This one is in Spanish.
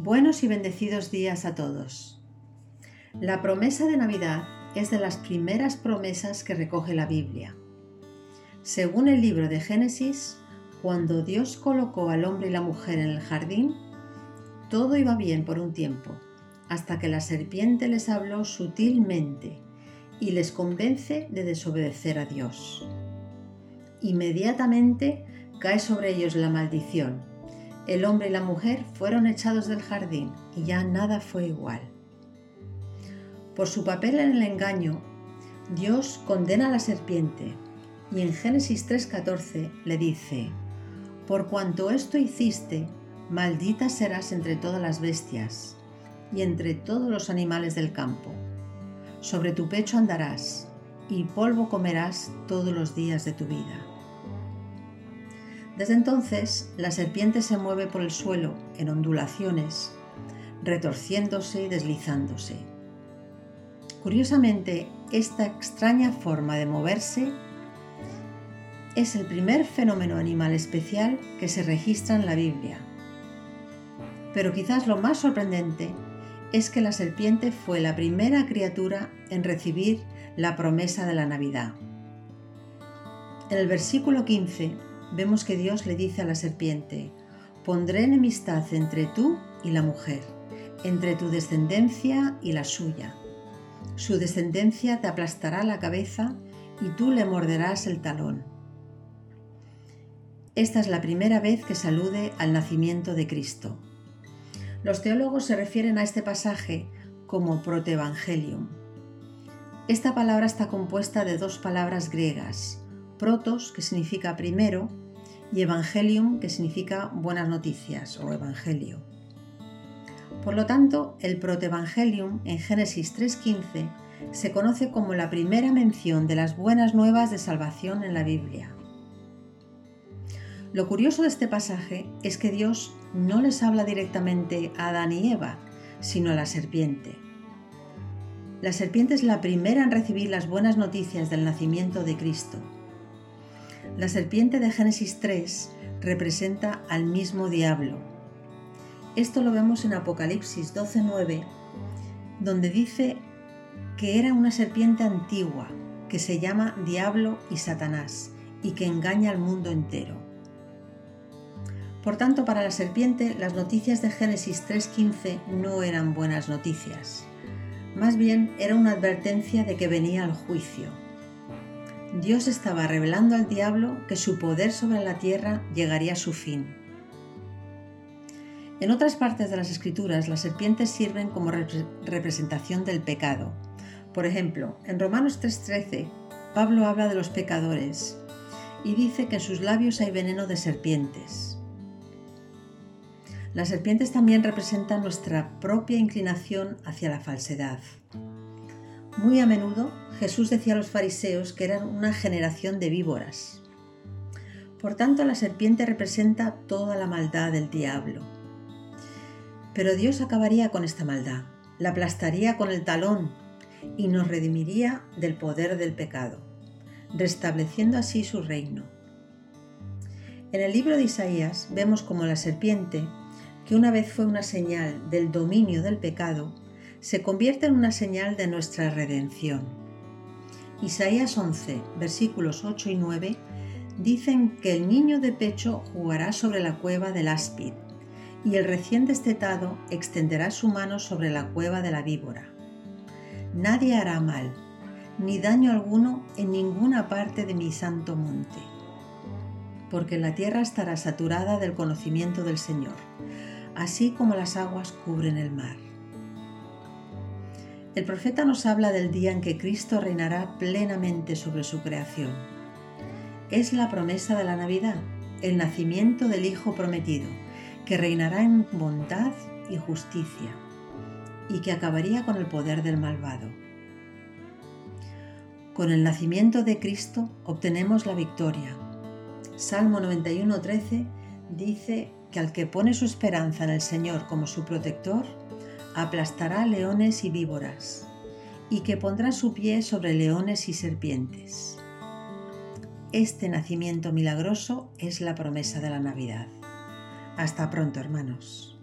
Buenos y bendecidos días a todos. La promesa de Navidad es de las primeras promesas que recoge la Biblia. Según el libro de Génesis, cuando Dios colocó al hombre y la mujer en el jardín, todo iba bien por un tiempo, hasta que la serpiente les habló sutilmente y les convence de desobedecer a Dios. Inmediatamente cae sobre ellos la maldición el hombre y la mujer fueron echados del jardín y ya nada fue igual. Por su papel en el engaño, Dios condena a la serpiente y en Génesis 3:14 le dice, Por cuanto esto hiciste, maldita serás entre todas las bestias y entre todos los animales del campo. Sobre tu pecho andarás y polvo comerás todos los días de tu vida. Desde entonces, la serpiente se mueve por el suelo en ondulaciones, retorciéndose y deslizándose. Curiosamente, esta extraña forma de moverse es el primer fenómeno animal especial que se registra en la Biblia. Pero quizás lo más sorprendente es que la serpiente fue la primera criatura en recibir la promesa de la Navidad. En el versículo 15 vemos que Dios le dice a la serpiente, pondré enemistad entre tú y la mujer, entre tu descendencia y la suya. Su descendencia te aplastará la cabeza y tú le morderás el talón. Esta es la primera vez que salude al nacimiento de Cristo. Los teólogos se refieren a este pasaje como protevangelium. Esta palabra está compuesta de dos palabras griegas, protos, que significa primero, y evangelium, que significa buenas noticias o evangelio. Por lo tanto, el protevangelium en Génesis 3.15 se conoce como la primera mención de las buenas nuevas de salvación en la Biblia. Lo curioso de este pasaje es que Dios no les habla directamente a Adán y Eva, sino a la serpiente. La serpiente es la primera en recibir las buenas noticias del nacimiento de Cristo la serpiente de Génesis 3 representa al mismo diablo. Esto lo vemos en Apocalipsis 12:9, donde dice que era una serpiente antigua que se llama Diablo y Satanás y que engaña al mundo entero. Por tanto, para la serpiente las noticias de Génesis 3:15 no eran buenas noticias. Más bien era una advertencia de que venía el juicio Dios estaba revelando al diablo que su poder sobre la tierra llegaría a su fin. En otras partes de las escrituras las serpientes sirven como representación del pecado. Por ejemplo, en Romanos 3:13, Pablo habla de los pecadores y dice que en sus labios hay veneno de serpientes. Las serpientes también representan nuestra propia inclinación hacia la falsedad. Muy a menudo Jesús decía a los fariseos que eran una generación de víboras. Por tanto, la serpiente representa toda la maldad del diablo. Pero Dios acabaría con esta maldad, la aplastaría con el talón y nos redimiría del poder del pecado, restableciendo así su reino. En el libro de Isaías vemos como la serpiente, que una vez fue una señal del dominio del pecado, se convierte en una señal de nuestra redención. Isaías 11, versículos 8 y 9 dicen que el niño de pecho jugará sobre la cueva del áspid y el recién destetado extenderá su mano sobre la cueva de la víbora. Nadie hará mal, ni daño alguno en ninguna parte de mi santo monte, porque la tierra estará saturada del conocimiento del Señor, así como las aguas cubren el mar. El profeta nos habla del día en que Cristo reinará plenamente sobre su creación. Es la promesa de la Navidad, el nacimiento del Hijo prometido, que reinará en bondad y justicia y que acabaría con el poder del malvado. Con el nacimiento de Cristo obtenemos la victoria. Salmo 91.13 dice que al que pone su esperanza en el Señor como su protector, aplastará leones y víboras, y que pondrá su pie sobre leones y serpientes. Este nacimiento milagroso es la promesa de la Navidad. Hasta pronto, hermanos.